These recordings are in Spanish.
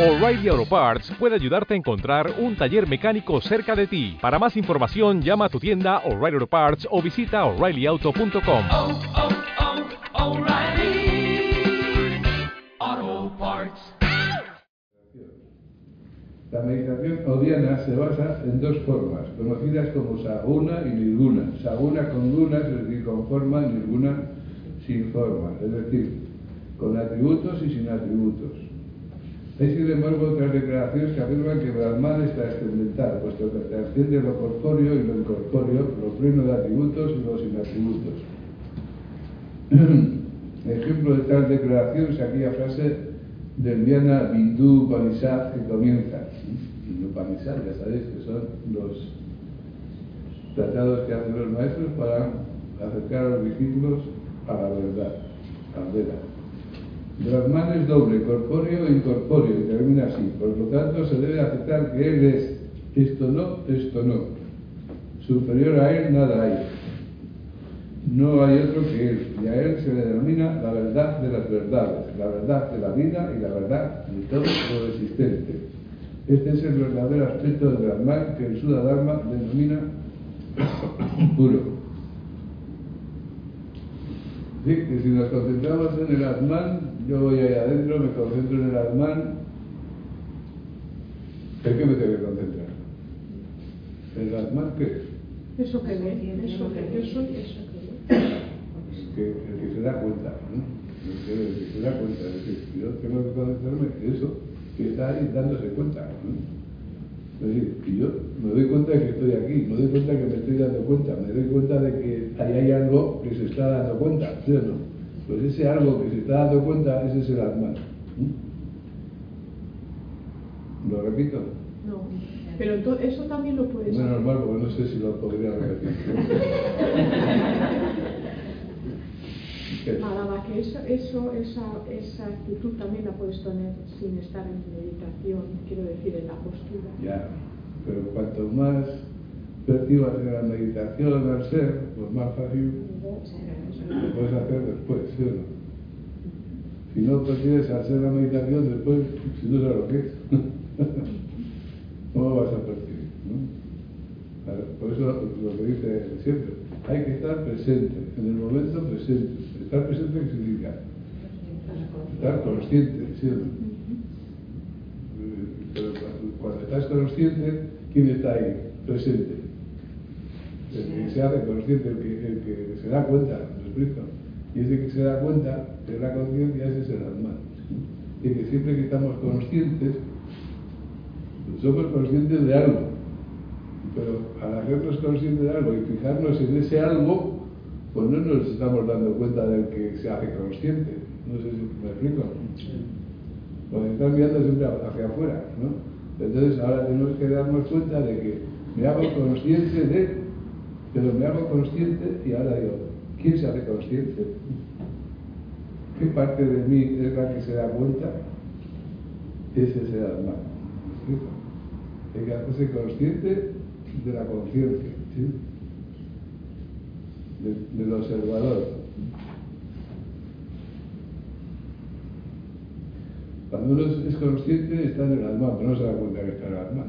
O'Reilly Auto Parts puede ayudarte a encontrar un taller mecánico cerca de ti. Para más información, llama a tu tienda O'Reilly Auto Parts o visita oreillyauto.com. oh, oh, Parts. La meditación odiana se basa en dos formas, conocidas como saguna y nirguna. Saguna con guna, es decir, con forma, nirguna sin forma, es decir, con atributos y sin atributos. Hay sin embargo otras declaraciones que afirman que Brahman es trascendental, puesto que trasciende lo corpóreo y lo incorpóreo, lo pleno de atributos y lo sin atributos. Ejemplo de tal declaración es aquella frase del Vyana Bindu Upanishad que comienza. El Upanishad, ya sabéis que son los tratados que hacen los maestros para acercar a los discípulos a la verdad, al Veda. Brahman es doble, corpóreo e incorpóreo, y termina así. Por lo tanto, se debe aceptar que él es esto no, esto no. Superior a él nada hay. No hay otro que él, y a él se le denomina la verdad de las verdades, la verdad de la vida y la verdad de todo lo existente. Este es el verdadero aspecto del Brahman que el Sudadharma denomina puro. Sí, que si nos concentramos en el Atman, yo voy ahí adentro, me concentro en el Atman, ¿en qué me tengo que concentrar? ¿El Atman qué? Eso que ve, eso que yo soy, eso que ve. El que, el que se da cuenta, ¿no? El que, el que se da cuenta, es decir, yo tengo que concentrarme en eso que está ahí dándose cuenta, ¿no? Es decir, que yo me doy cuenta de que estoy aquí, me doy cuenta que me estoy dando cuenta, me doy cuenta de que ahí hay algo que se está dando cuenta, ¿sí o no? Pues ese algo que se está dando cuenta, ese es el Atman. ¿Mm? ¿Lo repito? No, pero eso también lo puedes Menos mal, porque no sé si lo podría repetir. Que eso, eso, esa, esa actitud también la puedes tener sin estar en meditación, quiero decir, en la postura. Ya, pero cuanto más percibas en la meditación al ser, pues más fácil lo puedes hacer después, ¿sí o no? Si no percibes al ser la meditación después, si no sabes lo que es, ¿cómo vas a percibir? no? Por eso lo que dice siempre, hay que estar presente, en el momento presente. Estar presente ¿qué significa? Estar consciente. Eh, Pero cuando- estás consciente, ¿quién está ahí? Presente. El que se hace consciente, el que, el que se da cuenta, ¿me explico? Y ese que se da cuenta de la conciencia, ese es el alma. Y que siempre que estamos conscientes, somos conscientes de algo. Pero al hacernos conscientes de algo y fijarnos en ese algo, pues no nos estamos dando cuenta del que se hace consciente. No sé si me explico. Pues están mirando siempre hacia afuera, ¿no? Entonces ahora tenemos que darnos cuenta de que me hago consciente de, pero me hago consciente y ahora digo, ¿quién se hace consciente? ¿Qué parte de mí es la que se da cuenta? Ese es el alma. ¿Me explico? Hay que hacerse consciente de la conciencia, ¿sí? De- del observador. Cuando uno es consciente está en el alma, pero no se da cuenta que está en el alma.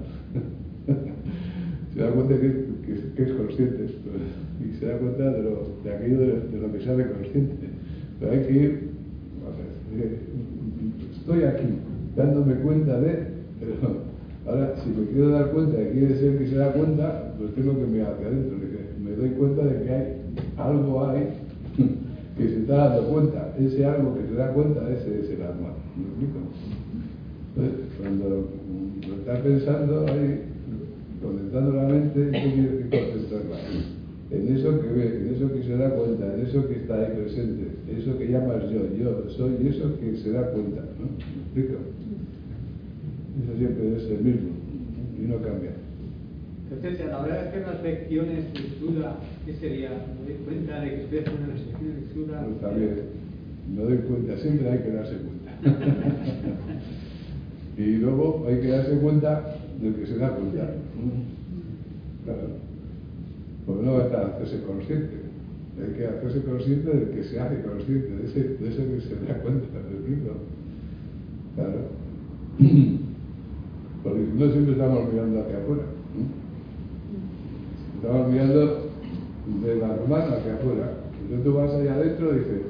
se da cuenta que, es consciente y se da cuenta de, lo, de aquello de, lo que sabe consciente. Pero hay que ir, eh, estoy aquí, dándome cuenta de, si me quiero dar cuenta de quién es el que se da cuenta, pues tengo que mirar hacia adentro, me doy cuenta de que hay algo hay que se está dando cuenta, ese algo que se da cuenta, ese es el alma. ¿Me explico? Entonces, cuando lo estás pensando ahí, concentrando la mente, tú tienes que concentrarla en eso que ve, en eso que se da cuenta, en eso que está ahí presente, eso que llamas yo, yo soy eso que se da cuenta. ¿no? ¿Me explico? Eso siempre es el mismo y no cambia. Entonces, a la hora de hacer las lecciones de Sura, ¿qué sería? ¿Me doy cuenta de que estoy haciendo las lecciones de Sura? Pues también, me doy cuenta, siempre hay que darse cuenta. y luego hay que darse cuenta del que se da cuenta. Claro. Porque no basta hacerse consciente. Hay que hacerse consciente del que se hace consciente, de ese, de ese que se da cuenta, ¿me explico? Claro. Porque no siempre estamos mirando hacia afuera. Estamos mirando de la romana hacia afuera. Entonces tú vas allá adentro y dices,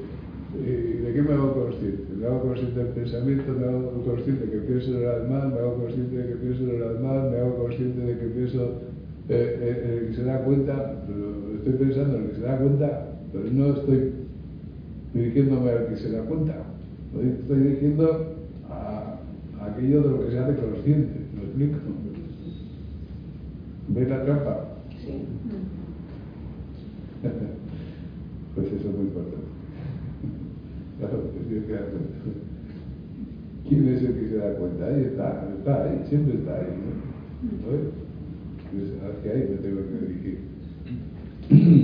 ¿y ¿de qué me hago consciente? Me hago consciente del pensamiento, me hago consciente de que pienso en el mal, me hago consciente de que pienso en el mal, me hago consciente de que pienso eh, eh, en el que se da cuenta, estoy pensando en el que se da cuenta, pero no estoy dirigiéndome al que se da cuenta. Estoy, dirigiendo a aquello de lo que se hace consciente. ¿Me explico? ¿Veis la trampa? pues eso es muy importante. Claro, te tienes que dar cuenta. ¿Quién es el que se da cuenta? Ahí está, está ahí, siempre está ahí. ¿no? ¿Ves? Pues hacia ahí me tengo que dirigir.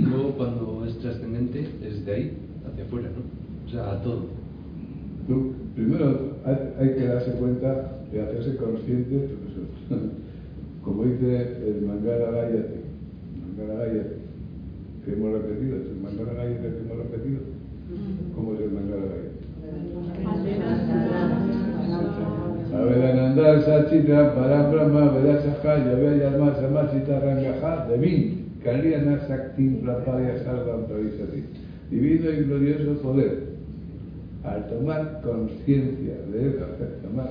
Luego, cuando es trascendente, es de ahí hacia afuera, ¿no? O sea, a todo. Tú, primero hay, hay que darse cuenta de hacerse consciente, eso, como dice el Mangala Gayate, Mangala Gayate, que hemos repetido, es el Mangala Gayate que hemos repetido. ¿Cómo es el Mangala Gayate? Avedananda Sachita Parabrahma Vedasakha Yavayalma Samachita Rangaha Devin Kalyana Sakti Prapaya Sarvam Pravisati Divino y glorioso poder al tomar conciencia de él, al tomar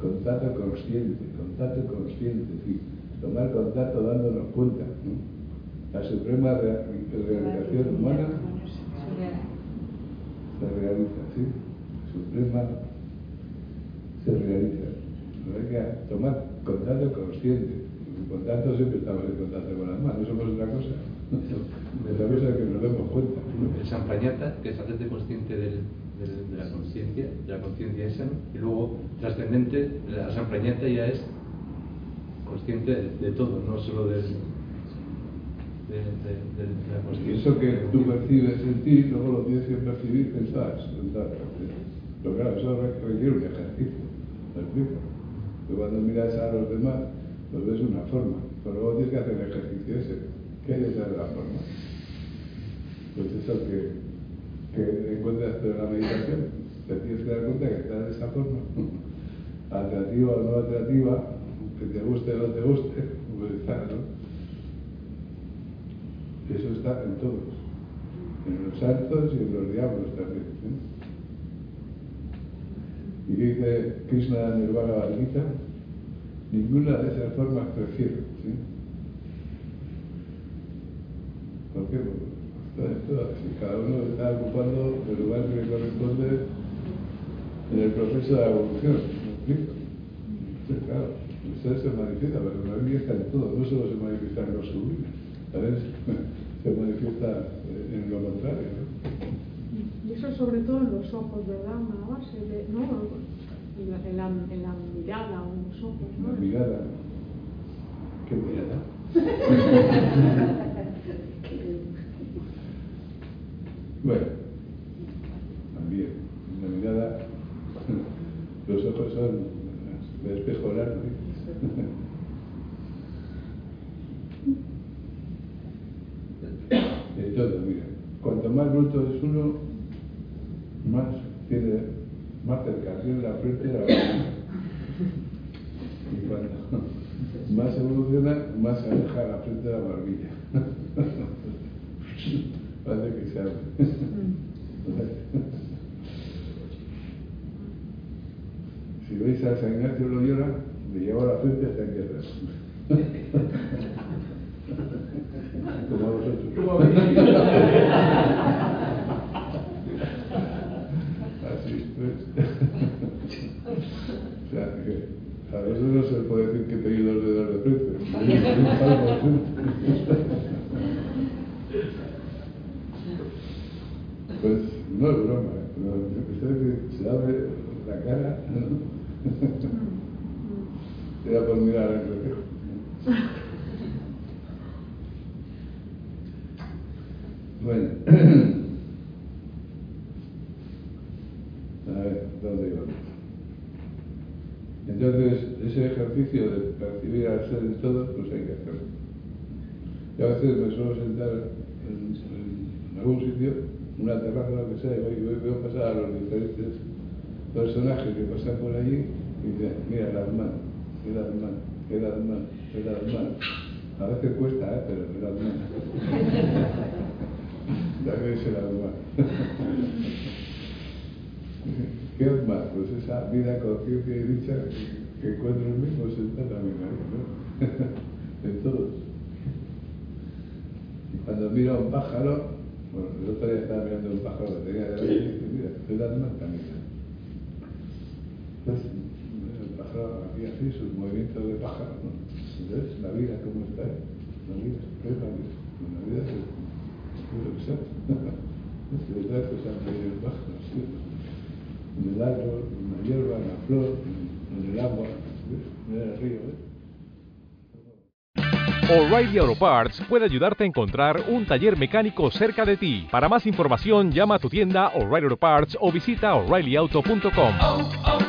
contacto consciente, contacto consciente, sí, tomar contacto dándonos cuenta, ¿no? la suprema rea- realización humana se realiza, ¿sí? Suprema se realiza. Pero hay que tomar contacto consciente. En contacto siempre estamos en contacto con las manos, no somos otra cosa. Otra cosa es que nos demos cuenta. El Samprañata, que es hacerte consciente del- de la conciencia, de la conciencia esa, ¿no? y luego trascendente, la Samprañata ya es consciente de, de todo, no solo del, de, de- la conciencia. eso que tú percibes en ti, luego lo tienes que percibir todas partes. Pero claro, eso re- requiere un ejercicio. ¿Me explico? Tú cuando miras a los demás, los ves una forma, pero luego tienes que hacer el ejercicio ese. ¿Qué hay detrás de la forma? Pues eso que, que encuentras en la meditación. Te tienes que dar cuenta que está de esa forma. Atractiva o no atractiva, que te guste o no te guste, pues está, ¿no? Eso está en todos, en los santos y en los diablos también. ¿eh? Y dice Krishna en el Bhagavad ninguna de esas formas prefiero. ¿sí? ¿Por qué? Cada uno está ocupando el lugar que le corresponde en el proceso de la evolución. ¿Me explico? Entonces, claro, usted se manifiesta, pero no manifiesta en todo, no solo se manifiesta en lo sublime, también se, se manifiesta eh, en lo contrario. ¿no? Y eso sobre todo en los ojos, ¿verdad? Una base de, ¿no? En la, en la, en la mirada o en los ojos, ¿no? La mirada. ¿Qué mirada? bueno, también, la mirada, los ojos son de espejo largo. ¿eh? De todo, mira. Cuanto más bruto es uno, más tiene más cercanía la frente a la boca. Y cuando más evoluciona, más se aleja la frente de la barbilla. Parece que se abre. Si veis a San Ignacio Loyola, le lleva la frente hasta aquí atrás. Como a vosotros. Así, pues. O sea, que a vosotros no se puede decir que tenéis dos dedos de frente. Pues no es broma, ¿eh? pero ustedes que se abre la cara, era por mirar al reflejo. Bueno, a ver, ¿dónde iba? Entonces, ese ejercicio de percibir al ser en todo, pues hay que hacerlo. Y a veces me suelo sentar en, algún sitio, una terraza, lo que sea, y voy- veo pasar a los diferentes personajes que pasan por allí, Y dice, mira las manos, mira las manos, mira las manos. A veces cuesta, ¿eh? pero las manos. También se las manos. ¿Qué es más? Pues esa vida, conciencia y dicha que, que encuentro en mí, pues está también ahí, ¿no? en todos. Y cuando miro a un pájaro, bueno, el otro día estaba mirando un pájaro que tenía delante y dije, mira, el alma camina. Entonces, el pájaro hacía así, sus movimientos de pájaro, ¿no? Entonces, la vida, ¿cómo está? La vida, ¿qué es la vida? La vida es, es lo que sabes. Es verdad que se han traído el pájaro, ¿sí? En el árbol, en la hierba, en la flor, en el agua, ¿ves? En el río, ¿ves? O'Reilly Auto Parts puede ayudarte a encontrar un taller mecánico cerca de ti. Para más información, llama a tu tienda O'Reilly Auto Parts o visita oreillyauto.com. oh, oh,